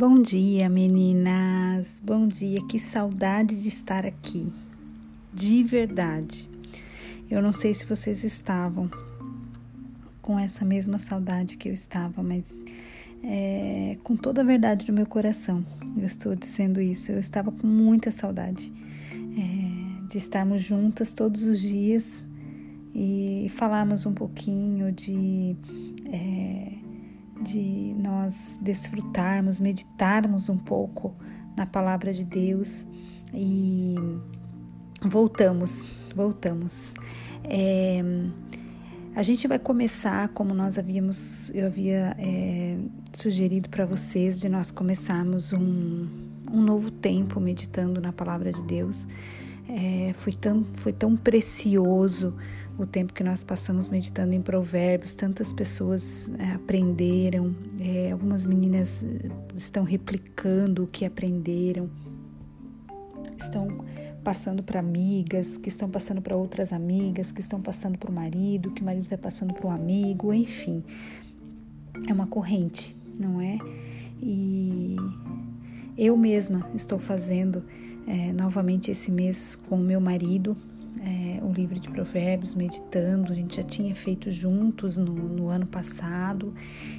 Bom dia, meninas. Bom dia. Que saudade de estar aqui. De verdade. Eu não sei se vocês estavam com essa mesma saudade que eu estava, mas é, com toda a verdade do meu coração, eu estou dizendo isso. Eu estava com muita saudade é, de estarmos juntas todos os dias falarmos um pouquinho de. É, de nós desfrutarmos, meditarmos um pouco na palavra de Deus e voltamos, voltamos. É, a gente vai começar como nós havíamos, eu havia é, sugerido para vocês de nós começarmos um, um novo tempo meditando na palavra de Deus. É, foi, tão, foi tão precioso o tempo que nós passamos meditando em provérbios, tantas pessoas é, aprenderam, é, algumas meninas eh, estão replicando o que aprenderam, estão passando para amigas, que estão passando para outras amigas, que estão passando para o marido, que o marido está passando para um amigo, enfim, é uma corrente, não é? E eu mesma estou fazendo é, novamente esse mês com o meu marido é, o livro de Provérbios, meditando. A gente já tinha feito juntos no, no ano passado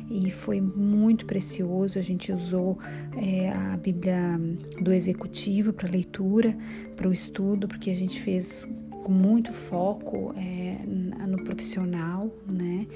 e foi muito precioso. A gente usou é, a Bíblia do Executivo para leitura, para o estudo, porque a gente fez com muito foco é, no profissional, né?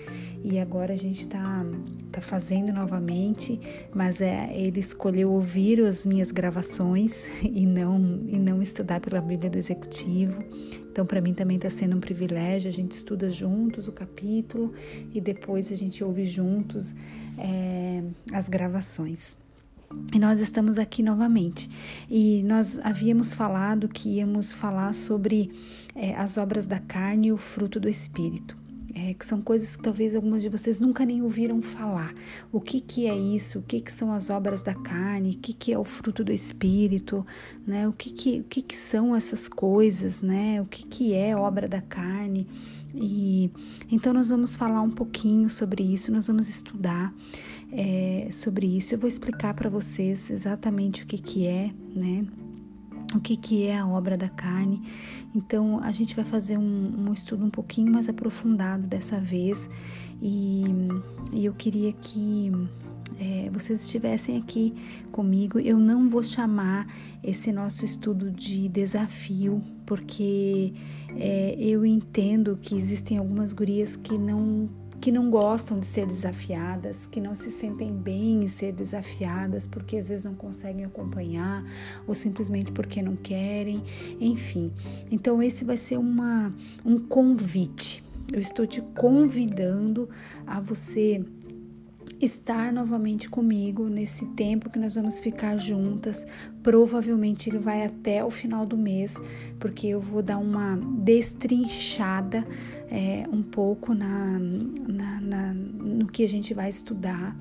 E agora a gente está tá fazendo novamente, mas é, ele escolheu ouvir as minhas gravações e não e não estudar pela Bíblia do Executivo. Então, para mim também está sendo um privilégio. A gente estuda juntos o capítulo e depois a gente ouve juntos é, as gravações. E nós estamos aqui novamente. E nós havíamos falado que íamos falar sobre é, as obras da carne e o fruto do espírito. É, que são coisas que talvez algumas de vocês nunca nem ouviram falar. O que, que é isso? O que, que são as obras da carne? O que, que é o fruto do espírito? Né? O, que, que, o que, que são essas coisas? Né? O que, que é obra da carne? E então nós vamos falar um pouquinho sobre isso, nós vamos estudar é, sobre isso. Eu vou explicar para vocês exatamente o que, que é, né? O que, que é a obra da carne. Então, a gente vai fazer um, um estudo um pouquinho mais aprofundado dessa vez. E, e eu queria que é, vocês estivessem aqui comigo. Eu não vou chamar esse nosso estudo de desafio, porque é, eu entendo que existem algumas gurias que não que não gostam de ser desafiadas, que não se sentem bem em ser desafiadas porque às vezes não conseguem acompanhar ou simplesmente porque não querem, enfim. Então esse vai ser uma, um convite. Eu estou te convidando a você estar novamente comigo nesse tempo que nós vamos ficar juntas. Provavelmente ele vai até o final do mês, porque eu vou dar uma destrinchada é, um pouco na, na, na, no que a gente vai estudar.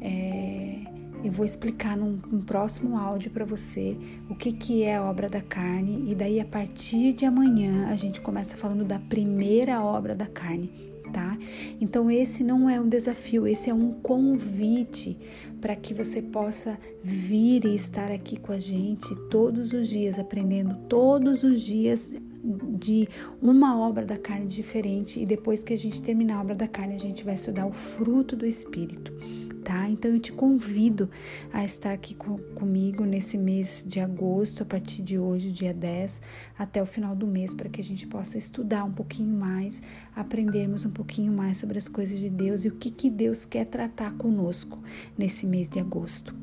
É, eu vou explicar num, num próximo áudio para você o que, que é a obra da carne, e daí a partir de amanhã a gente começa falando da primeira obra da carne, tá? Então esse não é um desafio, esse é um convite para que você possa vir e estar aqui com a gente todos os dias, aprendendo todos os dias de uma obra da carne diferente e depois que a gente terminar a obra da carne, a gente vai estudar o fruto do espírito tá? Então eu te convido a estar aqui com, comigo nesse mês de agosto, a partir de hoje, dia 10, até o final do mês, para que a gente possa estudar um pouquinho mais, aprendermos um pouquinho mais sobre as coisas de Deus e o que, que Deus quer tratar conosco nesse mês de agosto.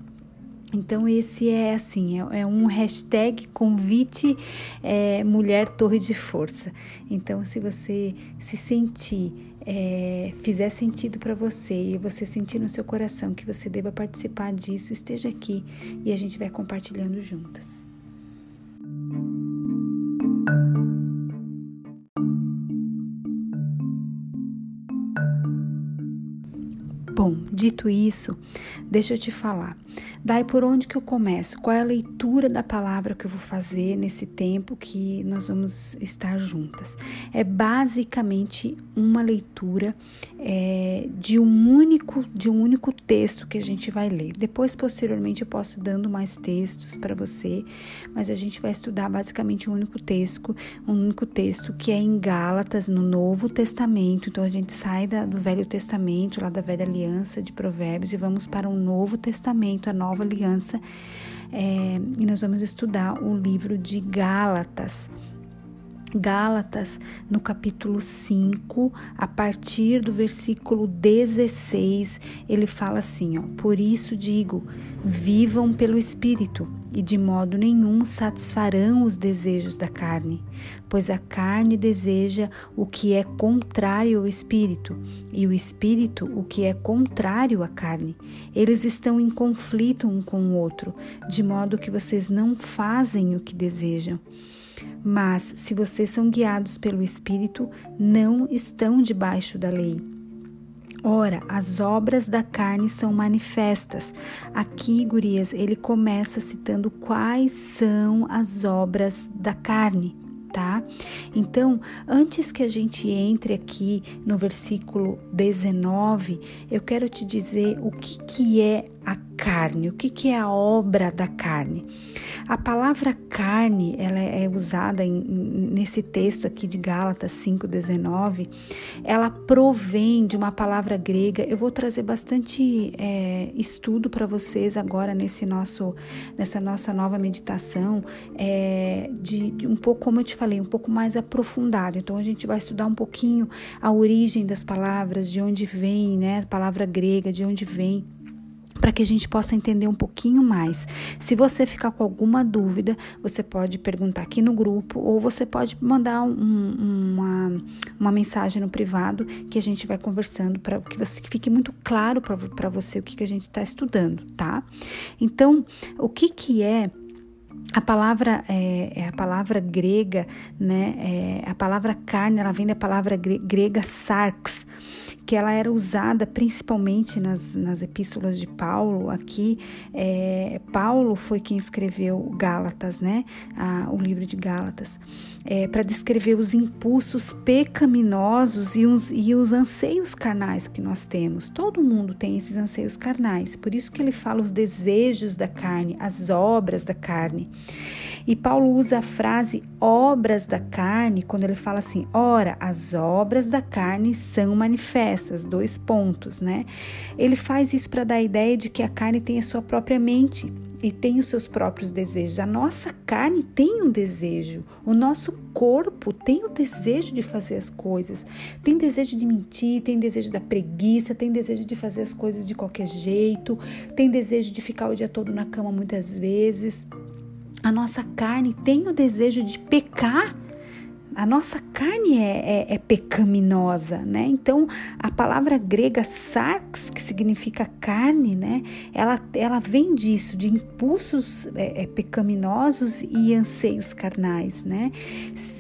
Então esse é assim, é, é um hashtag convite é, mulher torre de força. Então se você se sentir é, fizer sentido para você e você sentir no seu coração que você deva participar disso, esteja aqui e a gente vai compartilhando juntas. Bom, dito isso, deixa eu te falar. Daí por onde que eu começo? Qual é a leitura da palavra que eu vou fazer nesse tempo que nós vamos estar juntas? É basicamente uma leitura é, de um único de um único texto que a gente vai ler. Depois, posteriormente, eu posso dando mais textos para você, mas a gente vai estudar basicamente um único texto, um único texto que é em Gálatas, no Novo Testamento. Então a gente sai da, do Velho Testamento, lá da Velha Aliança de Provérbios, e vamos para o Novo Testamento, a Nova Aliança, é, e nós vamos estudar o livro de Gálatas. Gálatas, no capítulo 5, a partir do versículo 16, ele fala assim: ó, Por isso digo, vivam pelo Espírito, e de modo nenhum satisfarão os desejos da carne, pois a carne deseja o que é contrário ao Espírito, e o Espírito o que é contrário à carne. Eles estão em conflito um com o outro, de modo que vocês não fazem o que desejam. Mas, se vocês são guiados pelo Espírito, não estão debaixo da lei. Ora, as obras da carne são manifestas. Aqui, gurias, ele começa citando quais são as obras da carne, tá? Então, antes que a gente entre aqui no versículo 19, eu quero te dizer o que, que é a carne, o que, que é a obra da carne. A palavra carne, ela é usada em, nesse texto aqui de Gálatas 5,19, ela provém de uma palavra grega. Eu vou trazer bastante é, estudo para vocês agora nesse nosso, nessa nossa nova meditação, é, de, de um pouco, como eu te falei, um pouco mais aprofundado. Então a gente vai estudar um pouquinho a origem das palavras, de onde vem, né? A palavra grega, de onde vem para que a gente possa entender um pouquinho mais. Se você ficar com alguma dúvida, você pode perguntar aqui no grupo ou você pode mandar um, uma, uma mensagem no privado que a gente vai conversando para que você que fique muito claro para você o que, que a gente está estudando, tá? Então, o que, que é a palavra é, é, a palavra grega, né? É, a palavra carne, ela vem da palavra grega sarx, que ela era usada principalmente nas, nas epístolas de Paulo. Aqui, é, Paulo foi quem escreveu Gálatas, né? o livro de Gálatas, é, para descrever os impulsos pecaminosos e os, e os anseios carnais que nós temos. Todo mundo tem esses anseios carnais, por isso que ele fala os desejos da carne, as obras da carne. E Paulo usa a frase obras da carne quando ele fala assim: ora, as obras da carne são manifestas, dois pontos, né? Ele faz isso para dar a ideia de que a carne tem a sua própria mente e tem os seus próprios desejos. A nossa carne tem um desejo, o nosso corpo tem o desejo de fazer as coisas, tem desejo de mentir, tem desejo da preguiça, tem desejo de fazer as coisas de qualquer jeito, tem desejo de ficar o dia todo na cama muitas vezes a nossa carne tem o desejo de pecar a nossa carne é, é, é, pecaminosa, né? Então, a palavra grega sarx, que significa carne, né? Ela, ela vem disso, de impulsos é, é, pecaminosos e anseios carnais, né?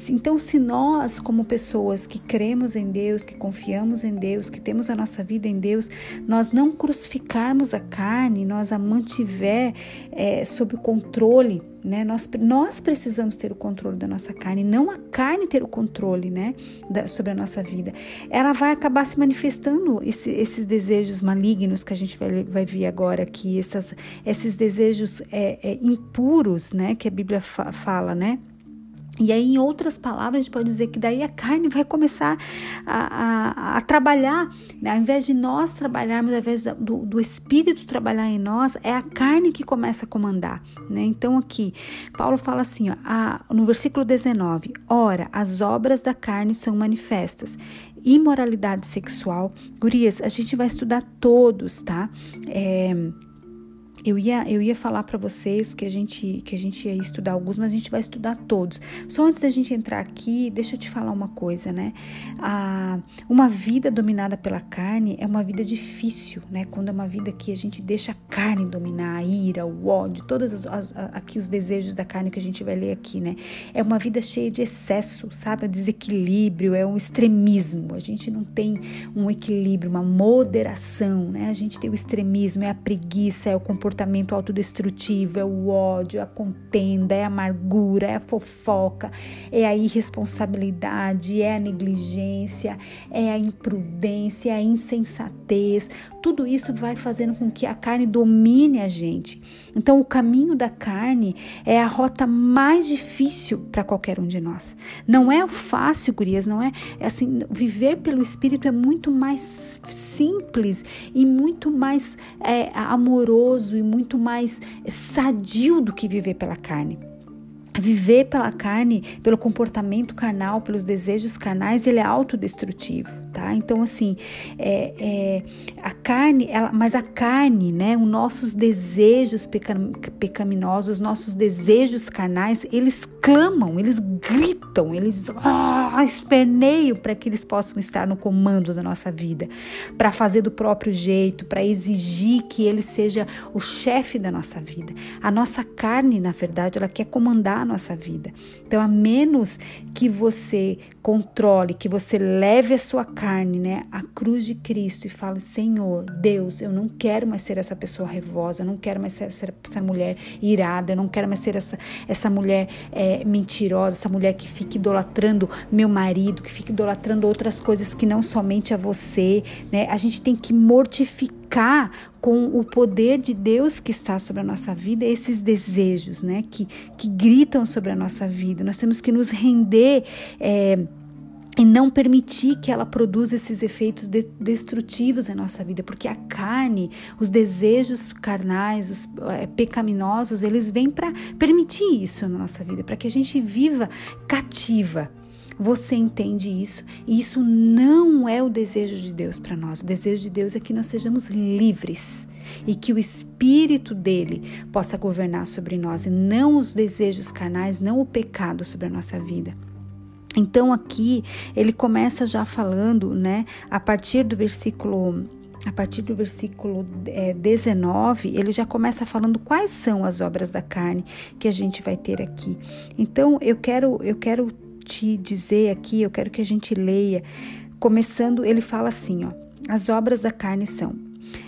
Então, se nós, como pessoas que cremos em Deus, que confiamos em Deus, que temos a nossa vida em Deus, nós não crucificarmos a carne, nós a mantiver é, sob controle, né? Nós, nós precisamos ter o controle da nossa carne, não a carne ter o controle né? Da, sobre a nossa vida. Ela vai acabar se manifestando esse, esses desejos malignos que a gente vai, vai ver agora aqui, essas, esses desejos é, é, impuros né? que a Bíblia fa fala, né? E aí, em outras palavras, a gente pode dizer que daí a carne vai começar a, a, a trabalhar, né? ao invés de nós trabalharmos, ao invés do, do, Espírito trabalhar em nós, é a carne que começa a comandar. Né? Então, aqui, Paulo fala assim, ó, a, no versículo 19: Ora, as obras da carne são manifestas. Imoralidade sexual. Gurias, a gente vai estudar todos, tá? É eu ia, eu ia falar para vocês que a gente que a gente ia estudar alguns, mas a gente vai estudar todos. Só antes da gente entrar aqui, deixa eu te falar uma coisa, né? A, uma vida dominada pela carne é uma vida difícil, né? Quando é uma vida que a gente deixa a carne dominar, a ira, o ódio, todos as, as, aqui os desejos da carne que a gente vai ler aqui, né? É uma vida cheia de excesso, sabe? É um desequilíbrio, é um extremismo. A gente não tem um equilíbrio, uma moderação, né? A gente tem o extremismo, é a preguiça, é o comportamento comportamento autodestrutivo, é o ódio, é a contenda, é a amargura, é a fofoca, é a irresponsabilidade, é a negligência, é a imprudência, é a insensatez. Tudo isso vai fazendo com que a carne domine a gente. Então, o caminho da carne é a rota mais difícil para qualquer um de nós. Não é fácil, gurias, não é? é assim, viver pelo Espírito é muito mais simples e muito mais é, amoroso e muito mais sadio do que viver pela carne. Viver pela carne, pelo comportamento carnal, pelos desejos carnais, ele é autodestrutivo tá? Então, assim, é, é, a carne, ela, mas a carne, né, os nossos desejos pecaminosos, os nossos desejos carnais, eles clamam, eles gritam, eles oh, esperneiam para que eles possam estar no comando da nossa vida, para fazer do próprio jeito, para exigir que ele seja o chefe da nossa vida. A nossa carne, na verdade, ela quer comandar nossa vida. Então, a menos que você controle, que você leve a sua carne, né, à cruz de Cristo e fale: Senhor, Deus, eu não quero mais ser essa pessoa revosa, eu não quero mais ser essa, essa mulher irada, eu não quero mais ser essa, essa mulher é, mentirosa, essa mulher que fica idolatrando meu marido, que fica idolatrando outras coisas que não somente a você, né? A gente tem que mortificar com o poder de Deus que está sobre a nossa vida, esses desejos, né, que, que gritam sobre a nossa vida. Nós temos que nos render. É, e não permitir que ela produza esses efeitos de destrutivos na nossa vida, porque a carne, os desejos carnais, os é, pecaminosos, eles vêm para permitir isso na nossa vida, para que a gente viva cativa. Você entende isso? E isso não é o desejo de Deus para nós. O desejo de Deus é que nós sejamos livres e que o Espírito dele possa governar sobre nós e não os desejos carnais, não o pecado sobre a nossa vida. Então aqui ele começa já falando, né, a partir do versículo a partir do versículo é, 19, ele já começa falando quais são as obras da carne que a gente vai ter aqui. Então eu quero eu quero te dizer aqui, eu quero que a gente leia, começando, ele fala assim, ó, as obras da carne são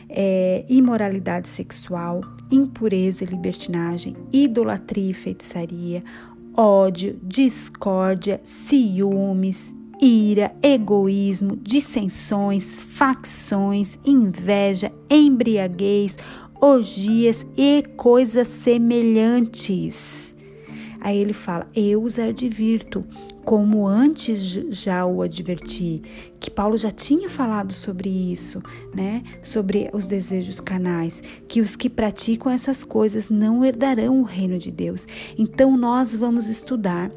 é, imoralidade sexual, impureza e libertinagem, idolatria e feitiçaria, ódio, discórdia, ciúmes, ira, egoísmo, dissensões, facções, inveja, embriaguez, orgias e coisas semelhantes. Aí ele fala: Eu os advirto, como antes já o adverti, que Paulo já tinha falado sobre isso, né? Sobre os desejos carnais, que os que praticam essas coisas não herdarão o reino de Deus. Então nós vamos estudar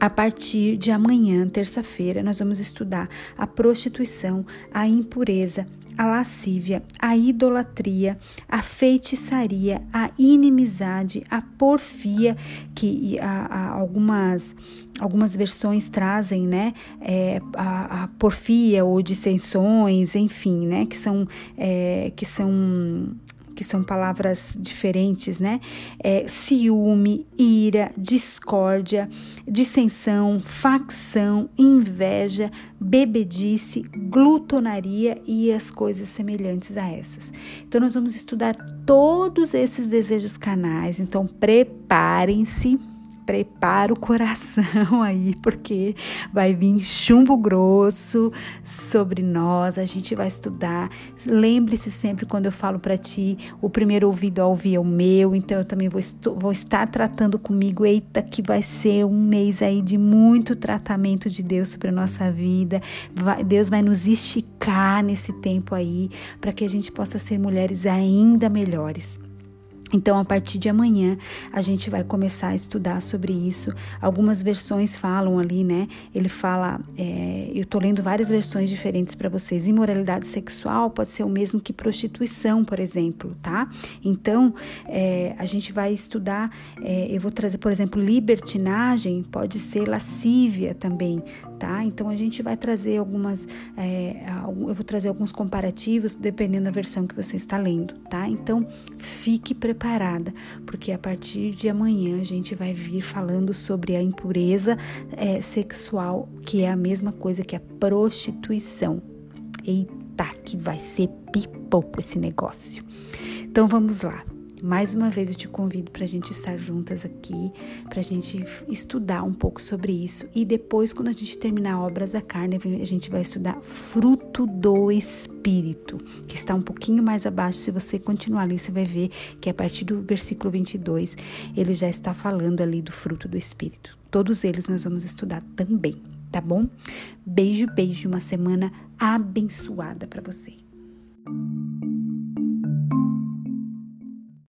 a partir de amanhã, terça-feira, nós vamos estudar a prostituição, a impureza, a lascívia, a idolatria, a feitiçaria, a inimizade, a porfia, que a, a, algumas algumas versões trazem, né, é, a, a, porfia ou dissensões, enfim, né, que são é, que são que são palavras diferentes, né? É, ciúme, ira, discórdia, dissensão, facção, inveja, bebedice, glutonaria e as coisas semelhantes a essas. Então, nós vamos estudar todos esses desejos canais. Então, preparem-se prepara o coração aí, porque vai vir chumbo grosso sobre nós. A gente vai estudar. Lembre-se sempre quando eu falo para ti, o primeiro ouvido a ouvir é o meu, então eu também vou, vou estar tratando comigo. Eita, que vai ser um mês aí de muito tratamento de Deus sobre a nossa vida. Vai, Deus vai nos esticar nesse tempo aí, para que a gente possa ser mulheres ainda melhores. Então, a partir de amanhã, a gente vai começar a estudar sobre isso. Algumas versões falam ali, né? Ele fala, é, eu tô lendo várias versões diferentes para vocês. Imoralidade sexual pode ser o mesmo que prostituição, por exemplo, tá? Então, é, a gente vai estudar, é, eu vou trazer, por exemplo, libertinagem, pode ser lascívia também, tá? Então, a gente vai trazer algumas, é, eu vou trazer alguns comparativos, dependendo da versão que você está lendo, tá? Então, fique preparado preparada, porque a partir de amanhã a gente vai vir falando sobre a impureza é, sexual, que é a mesma coisa que a prostituição. Eita, que vai ser pipoco esse negócio. Então vamos lá. Mais uma vez eu te convido para a gente estar juntas aqui, para a gente estudar um pouco sobre isso. E depois, quando a gente terminar Obras da Carne, a gente vai estudar fruto do Espírito, que está um pouquinho mais abaixo. Se você continuar ali, você vai ver que a partir do versículo 22, ele já está falando ali do fruto do Espírito. Todos eles nós vamos estudar também, tá bom? Beijo, beijo, uma semana abençoada para você.